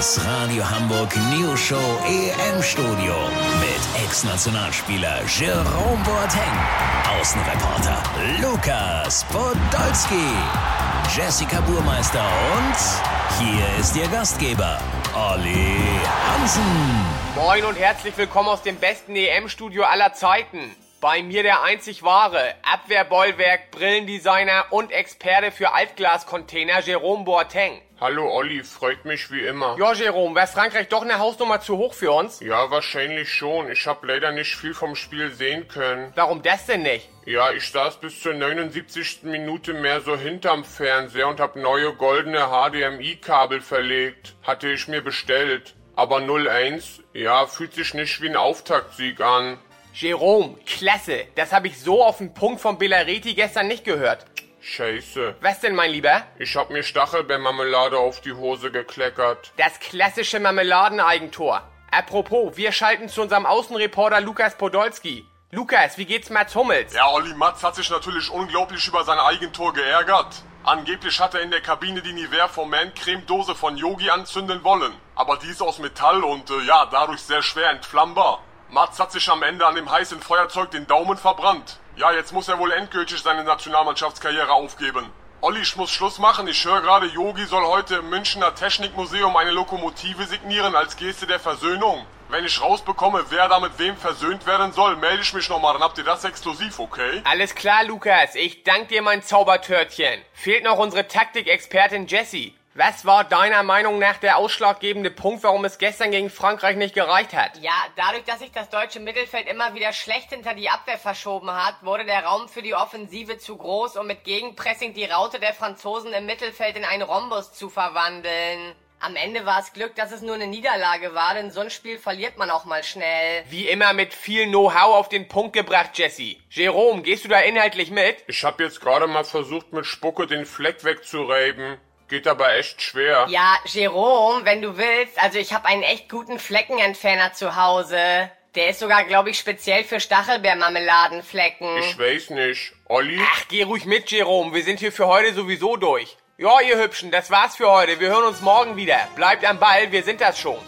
Das Radio Hamburg News Show EM Studio mit Ex-Nationalspieler Jerome Boateng, Außenreporter Lukas Podolski, Jessica Burmeister und hier ist Ihr Gastgeber Olli Hansen. Moin und herzlich willkommen aus dem besten EM-Studio aller Zeiten. Bei mir der einzig wahre Abwehrbollwerk, Brillendesigner und Experte für Altglascontainer Jerome Boateng. Hallo Olli, freut mich wie immer. Ja, Jerome, wäre Frankreich doch eine Hausnummer zu hoch für uns? Ja, wahrscheinlich schon. Ich habe leider nicht viel vom Spiel sehen können. Warum das denn nicht? Ja, ich saß bis zur 79. Minute mehr so hinterm Fernseher und hab neue goldene HDMI-Kabel verlegt. Hatte ich mir bestellt. Aber 0-1, ja, fühlt sich nicht wie ein Auftaktsieg an. Jerome, klasse. Das habe ich so auf den Punkt von Bellareti gestern nicht gehört. Scheiße. Was denn, mein Lieber? Ich hab mir Stachelbeermarmelade auf die Hose gekleckert. Das klassische Marmeladeneigentor. Apropos, wir schalten zu unserem Außenreporter Lukas Podolski. Lukas, wie geht's Mats Hummels? Ja, Olli Matz hat sich natürlich unglaublich über sein Eigentor geärgert. Angeblich hat er in der Kabine die Nivea vom Man Creme Dose von Yogi anzünden wollen. Aber die ist aus Metall und äh, ja, dadurch sehr schwer entflammbar. Mats hat sich am Ende an dem heißen Feuerzeug den Daumen verbrannt. Ja, jetzt muss er wohl endgültig seine Nationalmannschaftskarriere aufgeben. Olli, ich muss Schluss machen. Ich höre gerade, Yogi soll heute im Münchner Technikmuseum eine Lokomotive signieren als Geste der Versöhnung. Wenn ich rausbekomme, wer da mit wem versöhnt werden soll, melde ich mich nochmal, dann habt ihr das exklusiv, okay? Alles klar, Lukas. Ich dank dir, mein Zaubertörtchen. Fehlt noch unsere Taktikexpertin Jessie. Was war deiner Meinung nach der ausschlaggebende Punkt, warum es gestern gegen Frankreich nicht gereicht hat? Ja, dadurch, dass sich das deutsche Mittelfeld immer wieder schlecht hinter die Abwehr verschoben hat, wurde der Raum für die Offensive zu groß, um mit Gegenpressing die Raute der Franzosen im Mittelfeld in einen Rhombus zu verwandeln. Am Ende war es Glück, dass es nur eine Niederlage war, denn so ein Spiel verliert man auch mal schnell. Wie immer mit viel Know-how auf den Punkt gebracht, Jesse. Jerome, gehst du da inhaltlich mit? Ich hab jetzt gerade mal versucht, mit Spucke den Fleck wegzureiben. Geht aber echt schwer. Ja, Jerome, wenn du willst, also ich habe einen echt guten Fleckenentferner zu Hause. Der ist sogar, glaube ich, speziell für Stachelbeermarmeladenflecken. Ich weiß nicht. Olli? Ach, geh ruhig mit, Jerome. Wir sind hier für heute sowieso durch. Ja, ihr Hübschen, das war's für heute. Wir hören uns morgen wieder. Bleibt am Ball, wir sind das schon.